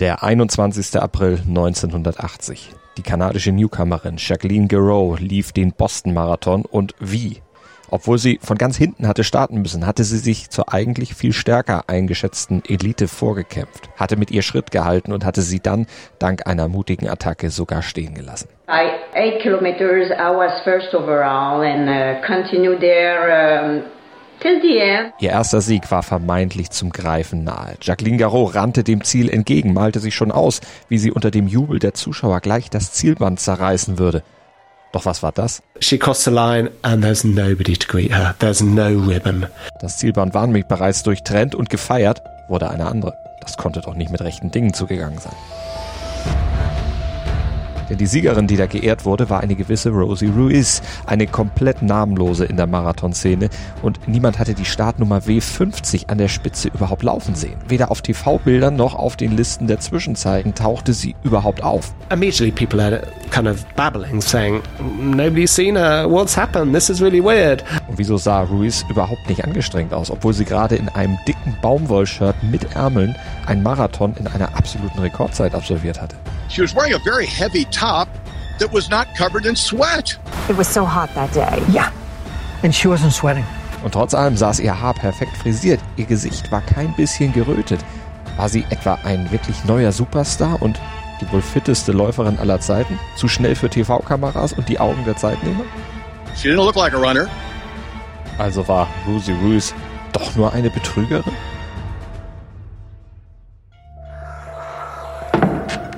Der 21. April 1980. Die kanadische Newcomerin Jacqueline Garreau lief den Boston-Marathon und wie? Obwohl sie von ganz hinten hatte starten müssen, hatte sie sich zur eigentlich viel stärker eingeschätzten Elite vorgekämpft, hatte mit ihr Schritt gehalten und hatte sie dann dank einer mutigen Attacke sogar stehen gelassen. By eight kilometers, I was first overall and uh, continued there. Um Ihr erster Sieg war vermeintlich zum Greifen nahe. Jacqueline Garot rannte dem Ziel entgegen, malte sich schon aus, wie sie unter dem Jubel der Zuschauer gleich das Zielband zerreißen würde. Doch was war das? She crossed the line and there's nobody to greet her. There's no ribbon. Das Zielband war nämlich bereits durchtrennt und gefeiert wurde eine andere. Das konnte doch nicht mit rechten Dingen zugegangen sein. Denn die Siegerin, die da geehrt wurde, war eine gewisse Rosie Ruiz, eine komplett namenlose in der Marathonszene und niemand hatte die Startnummer W50 an der Spitze überhaupt laufen sehen. Weder auf TV-Bildern noch auf den Listen der Zwischenzeiten tauchte sie überhaupt auf. Immediately people are kind of babbling, saying, nobody's seen her, what's happened, this is really weird. Und wieso sah Ruiz überhaupt nicht angestrengt aus, obwohl sie gerade in einem dicken Baumwollshirt mit Ärmeln einen Marathon in einer absoluten Rekordzeit absolviert hatte? She was wearing a very heavy top that was not covered in sweat. It was so hot that day. Yeah. And she wasn't sweating. Und trotz allem saß ihr Haar perfekt frisiert. Ihr Gesicht war kein bisschen gerötet. War sie etwa ein wirklich neuer Superstar und die wohl fitteste Läuferin aller Zeiten? Zu schnell für TV-Kameras und die Augen der Zeitnehmer? She didn't look like a runner. Also war Rosie Ruiz doch nur eine Betrügerin?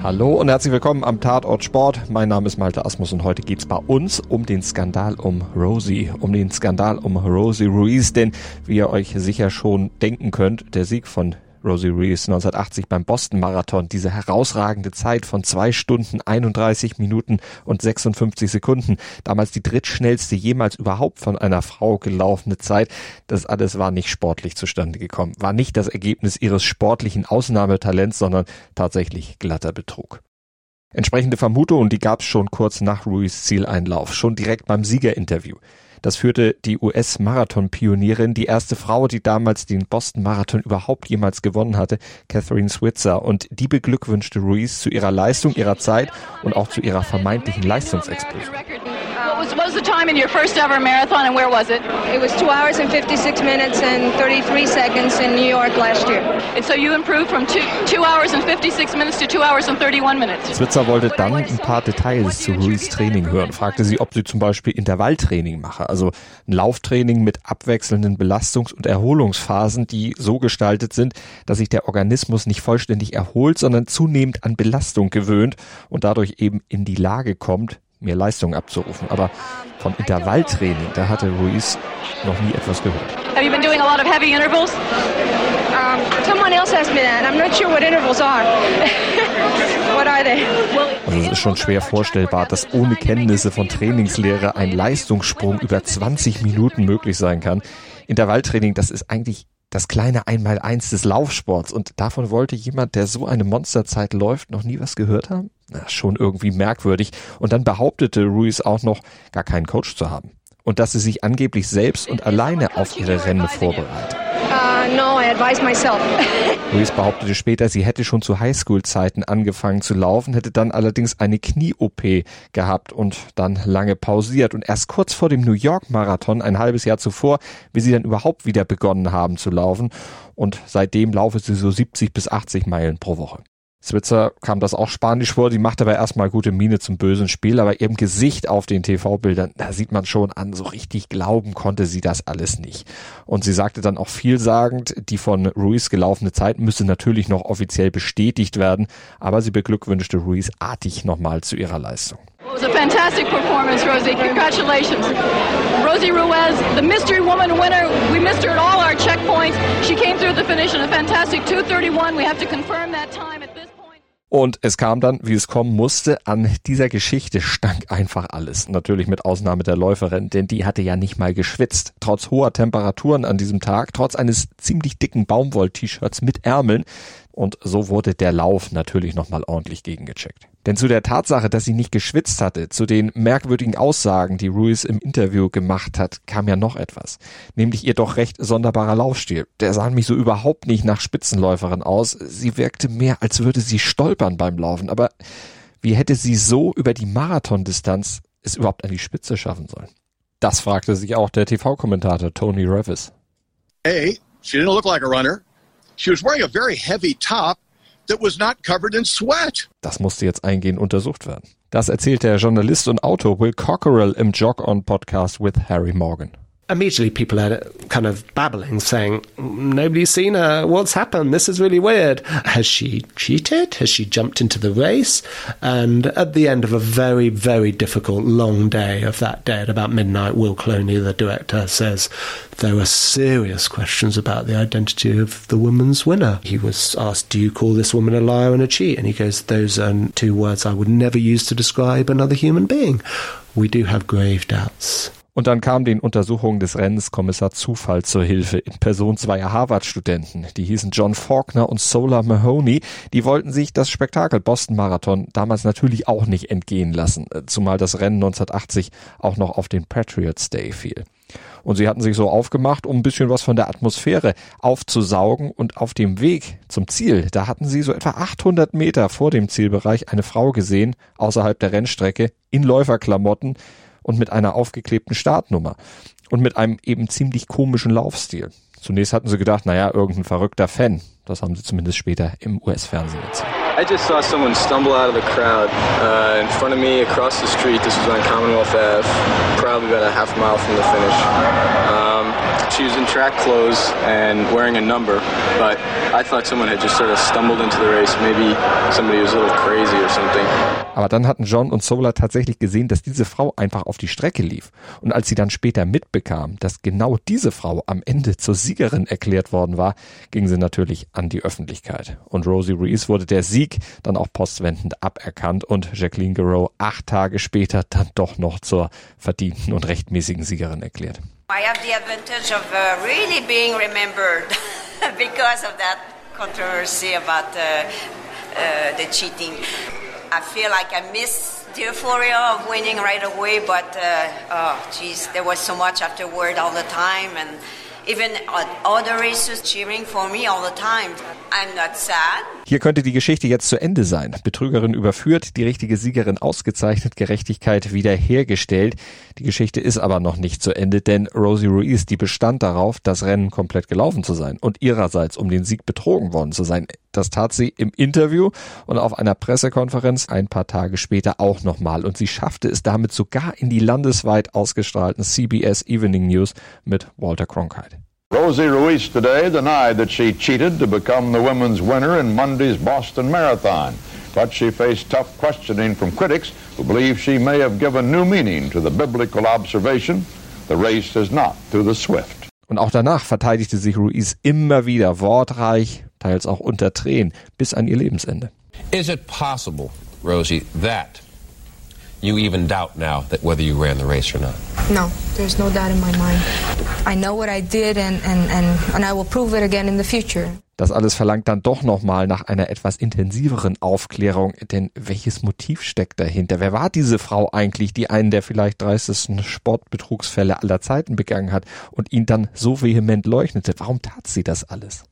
Hallo und herzlich willkommen am Tatort Sport. Mein Name ist Malte Asmus und heute geht's bei uns um den Skandal um Rosie, um den Skandal um Rosie Ruiz, denn wie ihr euch sicher schon denken könnt, der Sieg von Rosie Rees 1980 beim Boston Marathon diese herausragende Zeit von zwei Stunden 31 Minuten und 56 Sekunden. Damals die drittschnellste jemals überhaupt von einer Frau gelaufene Zeit. Das alles war nicht sportlich zustande gekommen. War nicht das Ergebnis ihres sportlichen Ausnahmetalents, sondern tatsächlich glatter Betrug. Entsprechende Vermutungen, die gab es schon kurz nach Ruiz Zieleinlauf, schon direkt beim Siegerinterview. Das führte die US-Marathon-Pionierin, die erste Frau, die damals den Boston-Marathon überhaupt jemals gewonnen hatte, Catherine Switzer. Und die beglückwünschte Ruiz zu ihrer Leistung, ihrer Zeit und auch zu ihrer vermeintlichen Leistungsexplosion. What was, what was the time in your first ever marathon and where was it? It was 2 hours and 56 minutes and 33 seconds in New York last year. And so you improved from 2, two hours and 56 minutes to 2 hours and 31 minutes. Switzer wollte dann ein paar Details zu Ruiz Training hören, fragte sie, ob sie zum Beispiel Intervalltraining mache, also ein Lauftraining mit abwechselnden Belastungs- und Erholungsphasen, die so gestaltet sind, dass sich der Organismus nicht vollständig erholt, sondern zunehmend an Belastung gewöhnt und dadurch eben in die Lage kommt, mehr Leistung abzurufen. Aber vom Intervalltraining, da hatte Ruiz noch nie etwas gehört. Have you been doing a lot of heavy intervals? Um, someone else asked me that. I'm not sure what intervals are. what are they? Also es ist schon schwer vorstellbar, dass ohne Kenntnisse von Trainingslehre ein Leistungssprung über 20 Minuten möglich sein kann. Intervalltraining, das ist eigentlich das kleine Einmaleins des Laufsports. Und davon wollte jemand, der so eine Monsterzeit läuft, noch nie was gehört haben? Na, schon irgendwie merkwürdig. Und dann behauptete Ruiz auch noch, gar keinen Coach zu haben. Und dass sie sich angeblich selbst und alleine auf ihre Rennen vorbereitet. Uh, no, I advise myself. Ruiz behauptete später, sie hätte schon zu Highschool-Zeiten angefangen zu laufen, hätte dann allerdings eine Knie-OP gehabt und dann lange pausiert. Und erst kurz vor dem New York-Marathon, ein halbes Jahr zuvor, wie sie dann überhaupt wieder begonnen haben zu laufen. Und seitdem laufe sie so 70 bis 80 Meilen pro Woche. Switzer kam das auch spanisch vor, die machte aber erstmal gute Miene zum bösen Spiel, aber ihrem Gesicht auf den TV-Bildern, da sieht man schon an, so richtig glauben konnte sie das alles nicht. Und sie sagte dann auch vielsagend, die von Ruiz gelaufene Zeit müsse natürlich noch offiziell bestätigt werden, aber sie beglückwünschte Ruiz artig nochmal zu ihrer Leistung. It was a fantastic performance, Rosie. Congratulations. Rosie Ruiz, the mystery woman winner. We missed her at all our checkpoints. She came through the finish in a fantastic 231. We have to confirm that time at Und es kam dann, wie es kommen musste, an dieser Geschichte stank einfach alles. Natürlich mit Ausnahme der Läuferin, denn die hatte ja nicht mal geschwitzt. Trotz hoher Temperaturen an diesem Tag, trotz eines ziemlich dicken Baumwoll-T-Shirts mit Ärmeln. Und so wurde der Lauf natürlich nochmal ordentlich gegengecheckt. Denn zu der Tatsache, dass sie nicht geschwitzt hatte, zu den merkwürdigen Aussagen, die Ruiz im Interview gemacht hat, kam ja noch etwas. Nämlich ihr doch recht sonderbarer Laufstil. Der sah nämlich so überhaupt nicht nach Spitzenläuferin aus. Sie wirkte mehr, als würde sie stolpern beim Laufen. Aber wie hätte sie so über die Marathondistanz es überhaupt an die Spitze schaffen sollen? Das fragte sich auch der TV-Kommentator Tony Revis. A, she didn't look like a runner. She was wearing a very heavy top that was not covered in sweat. Das musste jetzt eingehend untersucht werden. Das erzählt der Journalist und Autor Will Cockerell im Jog On Podcast with Harry Morgan. Immediately people are kind of babbling, saying, Nobody's seen her. What's happened? This is really weird. Has she cheated? Has she jumped into the race? And at the end of a very, very difficult, long day of that day at about midnight, Will Cloney, the director, says there were serious questions about the identity of the woman's winner. He was asked, Do you call this woman a liar and a cheat? And he goes, Those are two words I would never use to describe another human being. We do have grave doubts. Und dann kam den Untersuchungen des Rennens Kommissar Zufall zur Hilfe in Person zweier Harvard-Studenten. Die hießen John Faulkner und Sola Mahoney. Die wollten sich das Spektakel Boston Marathon damals natürlich auch nicht entgehen lassen, zumal das Rennen 1980 auch noch auf den Patriots Day fiel. Und sie hatten sich so aufgemacht, um ein bisschen was von der Atmosphäre aufzusaugen. Und auf dem Weg zum Ziel, da hatten sie so etwa 800 Meter vor dem Zielbereich eine Frau gesehen, außerhalb der Rennstrecke, in Läuferklamotten und mit einer aufgeklebten Startnummer und mit einem eben ziemlich komischen Laufstil. Zunächst hatten sie gedacht, naja, irgendein verrückter Fan. Das haben sie zumindest später im US-Fernsehen erzählt. I just saw someone stumble out of the crowd uh, in front of me across the street. This was on Commonwealth Ave, probably about a half mile from the finish. Um, in track clothes and wearing a number, but I thought someone had just sort of stumbled into the race. Maybe somebody was a little crazy or something. Aber dann hatten John und Solar tatsächlich gesehen, dass diese Frau einfach auf die Strecke lief. Und als sie dann später mitbekam, dass genau diese Frau am Ende zur Siegerin erklärt worden war, ging sie natürlich an die Öffentlichkeit. Und Rosie Ruiz wurde der Sieg dann auch postwendend aberkannt und Jacqueline Garreau acht Tage später dann doch noch zur verdienten und rechtmäßigen Siegerin erklärt. I have the advantage of uh, really being remembered because of that controversy about uh, uh, the cheating. I feel like I missed the euphoria of winning right away, but uh, oh, geez, there was so much afterward all the time, and even other races cheering for me all the time. I'm not sad. Hier könnte die Geschichte jetzt zu Ende sein. Betrügerin überführt, die richtige Siegerin ausgezeichnet, Gerechtigkeit wiederhergestellt. Die Geschichte ist aber noch nicht zu Ende, denn Rosie Ruiz, die bestand darauf, das Rennen komplett gelaufen zu sein und ihrerseits um den Sieg betrogen worden zu sein. Das tat sie im Interview und auf einer Pressekonferenz ein paar Tage später auch nochmal. Und sie schaffte es damit sogar in die landesweit ausgestrahlten CBS Evening News mit Walter Cronkite. Rosie Ruiz today denied that she cheated to become the women's winner in Monday's Boston Marathon. But she faced tough questioning from critics who believe she may have given new meaning to the biblical observation the race is not to the swift. Und auch danach verteidigte sich Ruiz immer wieder wortreich, teils auch unter Tränen, bis an ihr Lebensende. Is it possible, Rosie, that you even doubt now that whether you ran the race or not? No, there's no doubt in my mind. I know what I did and, and, and, and I will prove it again in the future. Das alles verlangt dann doch nochmal nach einer etwas intensiveren Aufklärung, denn welches Motiv steckt dahinter? Wer war diese Frau eigentlich, die einen der vielleicht dreistesten Sportbetrugsfälle aller Zeiten begangen hat und ihn dann so vehement leuchtete? Warum tat sie das alles?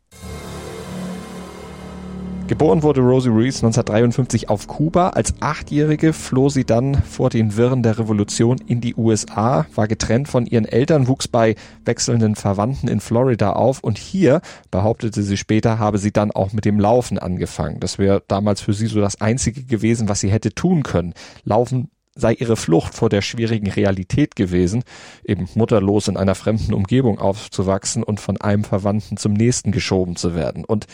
Geboren wurde Rosie Ruiz 1953 auf Kuba. Als Achtjährige floh sie dann vor den Wirren der Revolution in die USA, war getrennt von ihren Eltern, wuchs bei wechselnden Verwandten in Florida auf und hier, behauptete sie später, habe sie dann auch mit dem Laufen angefangen. Das wäre damals für sie so das Einzige gewesen, was sie hätte tun können. Laufen sei ihre Flucht vor der schwierigen Realität gewesen, eben mutterlos in einer fremden Umgebung aufzuwachsen und von einem Verwandten zum nächsten geschoben zu werden. Und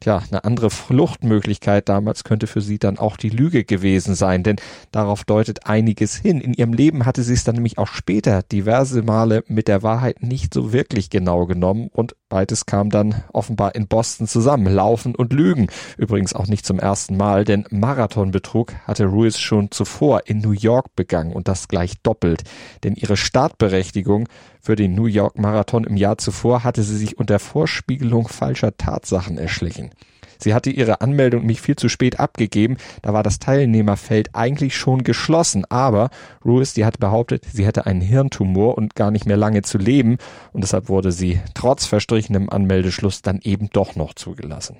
Tja, eine andere Fluchtmöglichkeit damals könnte für sie dann auch die Lüge gewesen sein, denn darauf deutet einiges hin. In ihrem Leben hatte sie es dann nämlich auch später diverse Male mit der Wahrheit nicht so wirklich genau genommen und beides kam dann offenbar in Boston zusammen. Laufen und Lügen. Übrigens auch nicht zum ersten Mal, denn Marathonbetrug hatte Ruiz schon zuvor in New York begangen und das gleich doppelt. Denn ihre Startberechtigung für den New York Marathon im Jahr zuvor hatte sie sich unter Vorspiegelung falscher Tatsachen erschlichen. Sie hatte ihre Anmeldung nämlich viel zu spät abgegeben, da war das Teilnehmerfeld eigentlich schon geschlossen, aber Ruiz, die hat behauptet, sie hätte einen Hirntumor und gar nicht mehr lange zu leben und deshalb wurde sie trotz verstrichenem Anmeldeschluss dann eben doch noch zugelassen.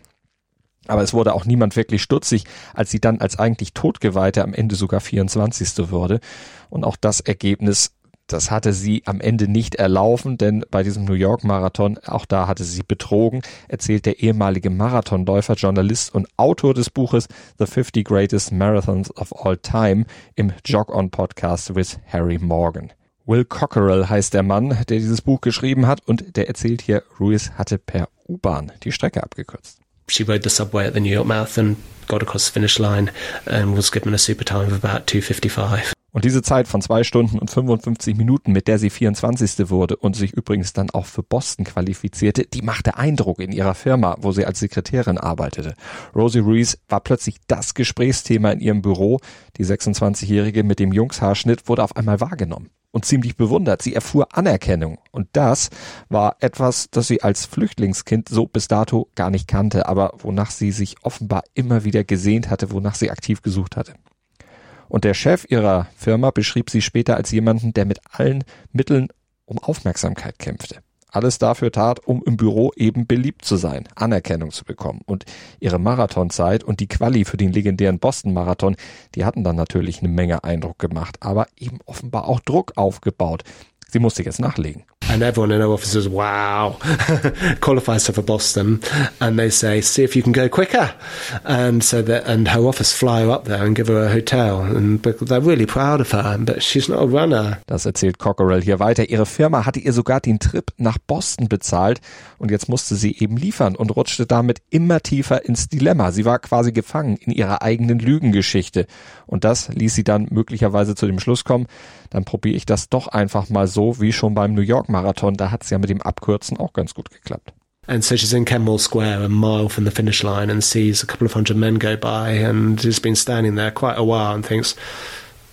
Aber es wurde auch niemand wirklich stutzig, als sie dann als eigentlich Totgeweihte am Ende sogar 24. wurde. Und auch das Ergebnis das hatte sie am Ende nicht erlaufen, denn bei diesem New York Marathon, auch da hatte sie betrogen, erzählt der ehemalige Marathonläufer, Journalist und Autor des Buches The 50 Greatest Marathons of All Time im Jog On Podcast with Harry Morgan. Will Cockerell heißt der Mann, der dieses Buch geschrieben hat und der erzählt hier, Ruiz hatte per U-Bahn die Strecke abgekürzt. She rode the subway at the New York Marathon, got across the finish line and was given a super time of about 255. Und diese Zeit von zwei Stunden und 55 Minuten, mit der sie 24. wurde und sich übrigens dann auch für Boston qualifizierte, die machte Eindruck in ihrer Firma, wo sie als Sekretärin arbeitete. Rosie Ruiz war plötzlich das Gesprächsthema in ihrem Büro. Die 26-Jährige mit dem Jungshaarschnitt wurde auf einmal wahrgenommen und ziemlich bewundert. Sie erfuhr Anerkennung. Und das war etwas, das sie als Flüchtlingskind so bis dato gar nicht kannte, aber wonach sie sich offenbar immer wieder gesehnt hatte, wonach sie aktiv gesucht hatte. Und der Chef ihrer Firma beschrieb sie später als jemanden, der mit allen Mitteln um Aufmerksamkeit kämpfte. Alles dafür tat, um im Büro eben beliebt zu sein, Anerkennung zu bekommen. Und ihre Marathonzeit und die Quali für den legendären Boston-Marathon, die hatten dann natürlich eine Menge Eindruck gemacht, aber eben offenbar auch Druck aufgebaut. Sie musste jetzt nachlegen. and everyone in our office says, "Wow, qualifies her for Boston," and they say, "See if you can go quicker," and so that and her office fly her up there and give her a hotel, and they're really proud of her, but she's not a runner. Das erzählt Cockerell hier weiter. Ihre Firma hatte ihr sogar den Trip nach Boston bezahlt und jetzt musste sie eben liefern und rutschte damit immer tiefer ins Dilemma. Sie war quasi gefangen in ihrer eigenen Lügengeschichte und das ließ sie dann möglicherweise zu dem Schluss kommen, dann probiere ich das doch einfach mal so wie schon beim New York Marathon, da hat es ja mit dem Abkürzen auch ganz gut geklappt. And so she's in Kenmore Square, a mile from the finish line, and sees a couple of hundred men go by, and has been standing there quite a while, and thinks,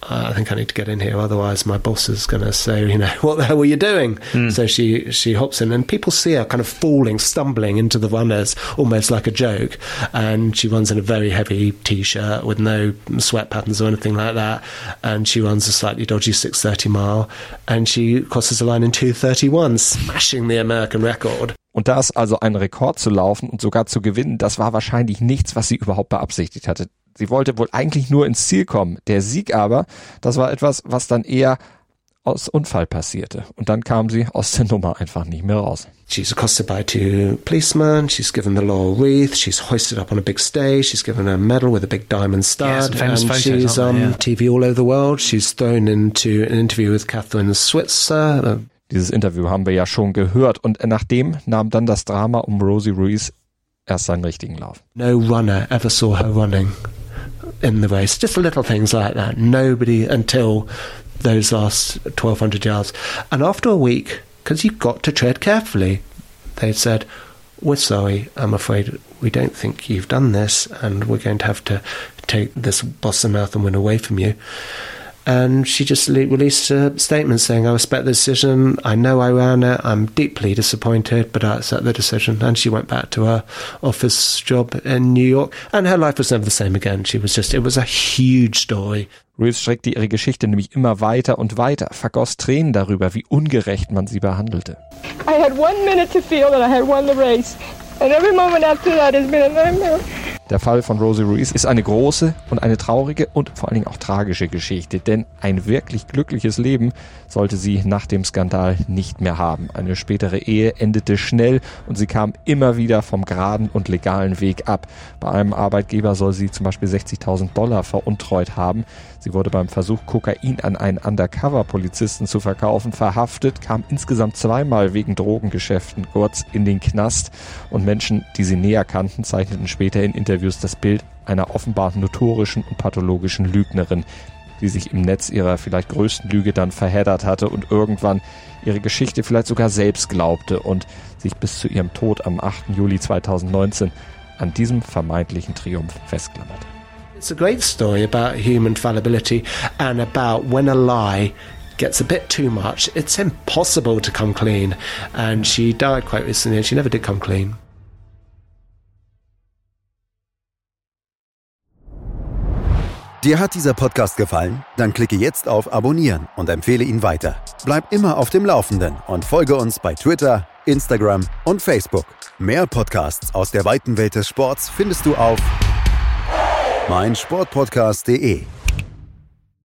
I think I need to get in here, otherwise my boss is going to say, you know, what the hell were you doing? Mm. So she she hops in, and people see her kind of falling, stumbling into the runners, almost like a joke. And she runs in a very heavy t-shirt with no sweat patterns or anything like that, and she runs a slightly dodgy 6:30 mile, and she crosses the line in 2:31, smashing the American record. Und das also einen Rekord zu laufen und sogar zu gewinnen, das war wahrscheinlich nichts, was sie überhaupt beabsichtigt hatte. Sie wollte wohl eigentlich nur ins Ziel kommen. Der Sieg aber, das war etwas, was dann eher aus Unfall passierte. Und dann kam sie aus der Nummer einfach nicht mehr raus. She's accosted by two policemen. She's given the laurel wreath. She's hoisted up on a big stage. She's given a medal with a big diamond stud. Yeah, famous and photos, she's on um, yeah. TV all over the world. She's thrown into an interview with Catherine Switzer. Dieses Interview haben wir ja schon gehört. Und nachdem nahm dann das Drama um Rosie Ruiz erst seinen richtigen Lauf. No runner ever saw her running. In the race. Just little things like that. Nobody until those last 1200 yards. And after a week, because you've got to tread carefully, they said, We're sorry, I'm afraid we don't think you've done this, and we're going to have to take this Boston Marathon win away from you. And she just le- released a statement saying, I respect the decision. I know I ran it. I'm deeply disappointed, but I accept the decision. And she went back to her office job in New York. And her life was never the same again. She was just, it was a huge story. Reeves streckte ihre Geschichte nämlich immer weiter und weiter, vergoss Tränen darüber, wie ungerecht man sie behandelte. I had one minute to feel that I had won the race. And every moment after that has been a nightmare. Der Fall von Rosie Ruiz ist eine große und eine traurige und vor allen Dingen auch tragische Geschichte, denn ein wirklich glückliches Leben sollte sie nach dem Skandal nicht mehr haben. Eine spätere Ehe endete schnell und sie kam immer wieder vom geraden und legalen Weg ab. Bei einem Arbeitgeber soll sie zum Beispiel 60.000 Dollar veruntreut haben. Sie wurde beim Versuch, Kokain an einen Undercover-Polizisten zu verkaufen, verhaftet, kam insgesamt zweimal wegen Drogengeschäften kurz in den Knast und Menschen, die sie näher kannten, zeichneten später in Interviews das Bild einer offenbar notorischen und pathologischen Lügnerin, die sich im Netz ihrer vielleicht größten Lüge dann verheddert hatte und irgendwann ihre Geschichte vielleicht sogar selbst glaubte und sich bis zu ihrem Tod am 8. Juli 2019 an diesem vermeintlichen Triumph festklammerte. It's a great story about human fallibility and about when a lie gets a bit too much, it's impossible to come clean. And she died quite recently and she never did come clean. Dir hat dieser Podcast gefallen? Dann klicke jetzt auf Abonnieren und empfehle ihn weiter. Bleib immer auf dem Laufenden und folge uns bei Twitter, Instagram und Facebook. Mehr Podcasts aus der weiten Welt des Sports findest du auf meinsportpodcast.de.